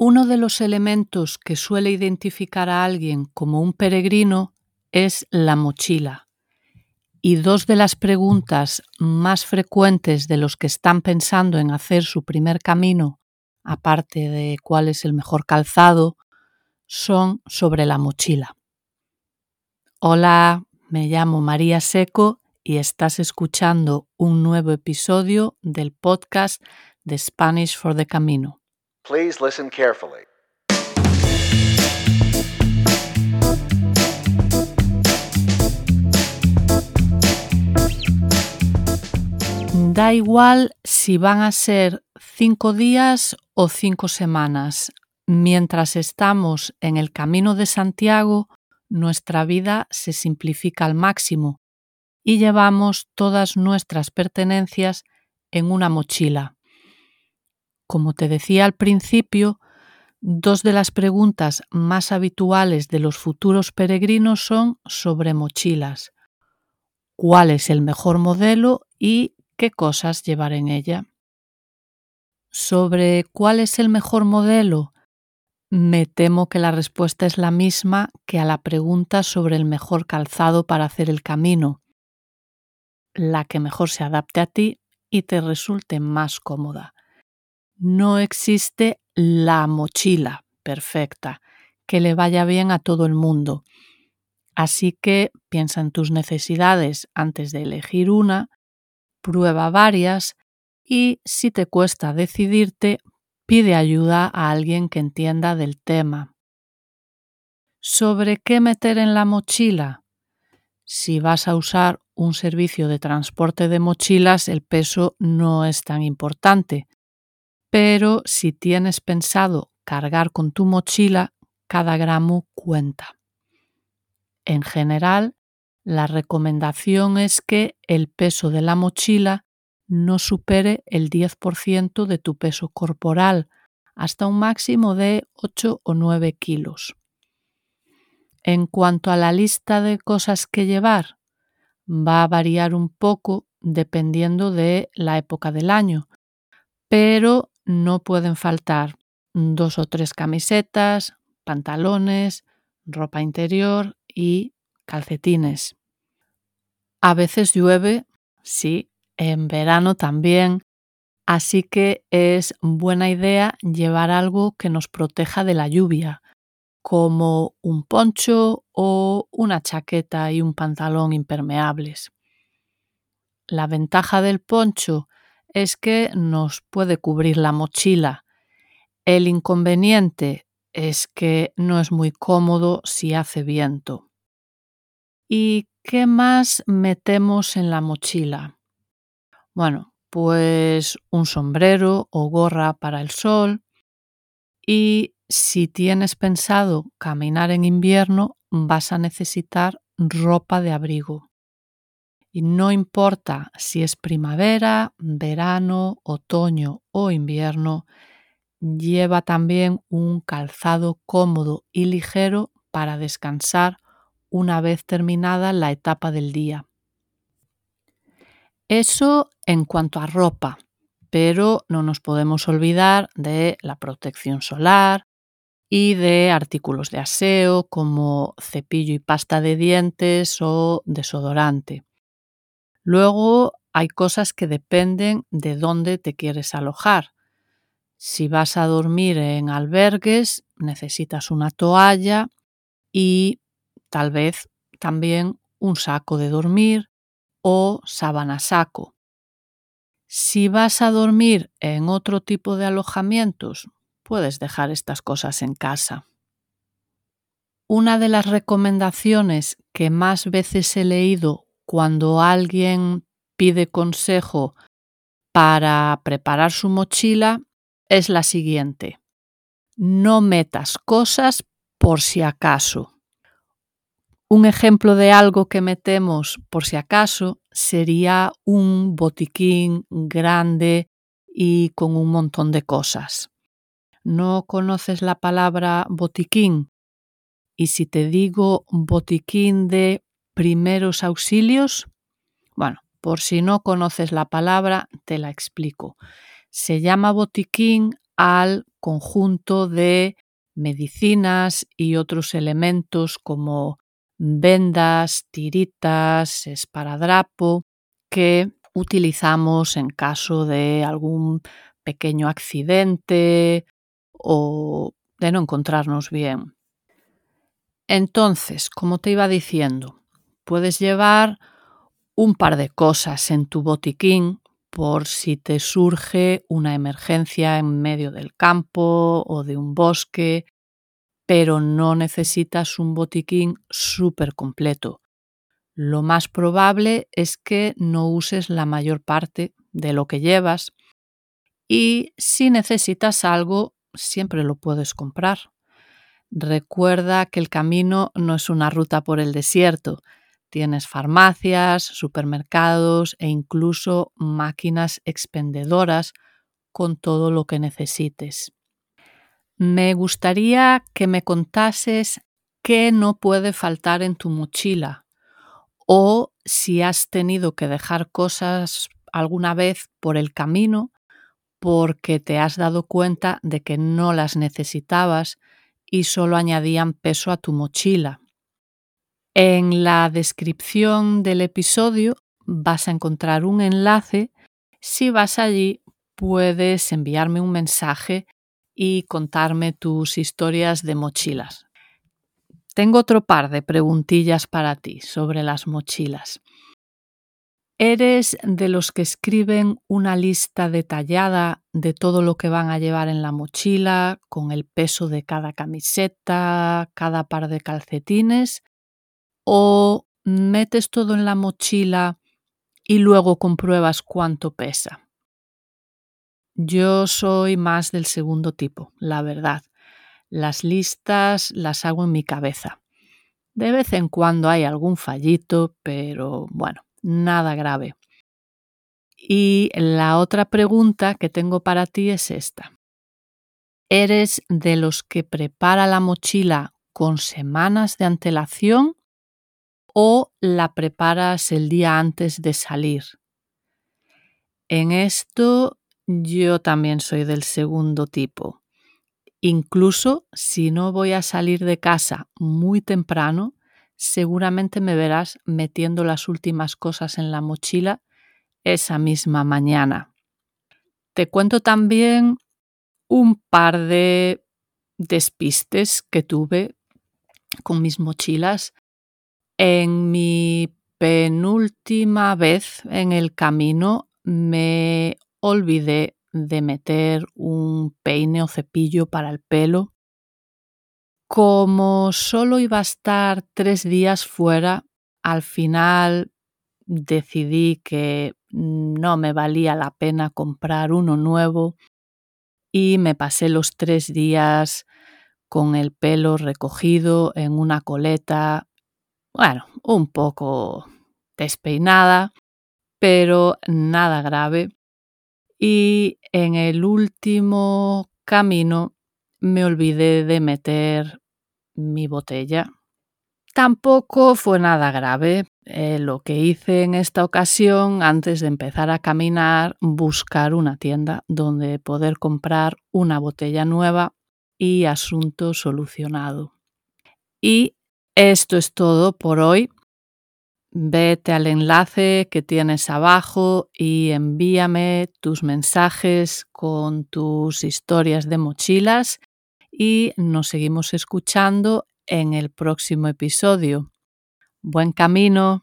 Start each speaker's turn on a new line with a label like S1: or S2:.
S1: Uno de los elementos que suele identificar a alguien como un peregrino es la mochila. Y dos de las preguntas más frecuentes de los que están pensando en hacer su primer camino, aparte de cuál es el mejor calzado, son sobre la mochila. Hola, me llamo María Seco y estás escuchando un nuevo episodio del podcast de Spanish for the Camino.
S2: Please listen carefully.
S1: Da igual si van a ser cinco días o cinco semanas. Mientras estamos en el camino de Santiago, nuestra vida se simplifica al máximo y llevamos todas nuestras pertenencias en una mochila. Como te decía al principio, dos de las preguntas más habituales de los futuros peregrinos son sobre mochilas. ¿Cuál es el mejor modelo y qué cosas llevar en ella? Sobre cuál es el mejor modelo, me temo que la respuesta es la misma que a la pregunta sobre el mejor calzado para hacer el camino, la que mejor se adapte a ti y te resulte más cómoda no existe la mochila perfecta que le vaya bien a todo el mundo. Así que piensa en tus necesidades antes de elegir una, prueba varias y si te cuesta decidirte, pide ayuda a alguien que entienda del tema. ¿Sobre qué meter en la mochila? Si vas a usar un servicio de transporte de mochilas, el peso no es tan importante. Pero si tienes pensado cargar con tu mochila, cada gramo cuenta. En general, la recomendación es que el peso de la mochila no supere el 10% de tu peso corporal, hasta un máximo de 8 o 9 kilos. En cuanto a la lista de cosas que llevar, va a variar un poco dependiendo de la época del año, pero no pueden faltar dos o tres camisetas, pantalones, ropa interior y calcetines. A veces llueve, sí, en verano también, así que es buena idea llevar algo que nos proteja de la lluvia, como un poncho o una chaqueta y un pantalón impermeables. La ventaja del poncho es que nos puede cubrir la mochila. El inconveniente es que no es muy cómodo si hace viento. ¿Y qué más metemos en la mochila? Bueno, pues un sombrero o gorra para el sol. Y si tienes pensado caminar en invierno, vas a necesitar ropa de abrigo. Y no importa si es primavera, verano, otoño o invierno, lleva también un calzado cómodo y ligero para descansar una vez terminada la etapa del día. Eso en cuanto a ropa, pero no nos podemos olvidar de la protección solar y de artículos de aseo como cepillo y pasta de dientes o desodorante. Luego hay cosas que dependen de dónde te quieres alojar. Si vas a dormir en albergues, necesitas una toalla y tal vez también un saco de dormir o sábana saco. Si vas a dormir en otro tipo de alojamientos, puedes dejar estas cosas en casa. Una de las recomendaciones que más veces he leído cuando alguien pide consejo para preparar su mochila es la siguiente. No metas cosas por si acaso. Un ejemplo de algo que metemos por si acaso sería un botiquín grande y con un montón de cosas. ¿No conoces la palabra botiquín? Y si te digo botiquín de primeros auxilios? Bueno, por si no conoces la palabra, te la explico. Se llama botiquín al conjunto de medicinas y otros elementos como vendas, tiritas, esparadrapo que utilizamos en caso de algún pequeño accidente o de no encontrarnos bien. Entonces, como te iba diciendo, puedes llevar un par de cosas en tu botiquín por si te surge una emergencia en medio del campo o de un bosque, pero no necesitas un botiquín súper completo. Lo más probable es que no uses la mayor parte de lo que llevas y si necesitas algo, siempre lo puedes comprar. Recuerda que el camino no es una ruta por el desierto, Tienes farmacias, supermercados e incluso máquinas expendedoras con todo lo que necesites. Me gustaría que me contases qué no puede faltar en tu mochila o si has tenido que dejar cosas alguna vez por el camino porque te has dado cuenta de que no las necesitabas y solo añadían peso a tu mochila. En la descripción del episodio vas a encontrar un enlace. Si vas allí, puedes enviarme un mensaje y contarme tus historias de mochilas. Tengo otro par de preguntillas para ti sobre las mochilas. ¿Eres de los que escriben una lista detallada de todo lo que van a llevar en la mochila, con el peso de cada camiseta, cada par de calcetines? Metes todo en la mochila y luego compruebas cuánto pesa. Yo soy más del segundo tipo, la verdad. Las listas las hago en mi cabeza. De vez en cuando hay algún fallito, pero bueno, nada grave. Y la otra pregunta que tengo para ti es esta. ¿Eres de los que prepara la mochila con semanas de antelación o la preparas el día antes de salir. En esto yo también soy del segundo tipo. Incluso si no voy a salir de casa muy temprano, seguramente me verás metiendo las últimas cosas en la mochila esa misma mañana. Te cuento también un par de despistes que tuve con mis mochilas en mi penúltima vez en el camino me olvidé de meter un peine o cepillo para el pelo. Como solo iba a estar tres días fuera, al final decidí que no me valía la pena comprar uno nuevo y me pasé los tres días con el pelo recogido en una coleta bueno, un poco despeinada, pero nada grave. Y en el último camino me olvidé de meter mi botella. Tampoco fue nada grave. Eh, lo que hice en esta ocasión, antes de empezar a caminar, buscar una tienda donde poder comprar una botella nueva y asunto solucionado. Y esto es todo por hoy. Vete al enlace que tienes abajo y envíame tus mensajes con tus historias de mochilas y nos seguimos escuchando en el próximo episodio. Buen camino.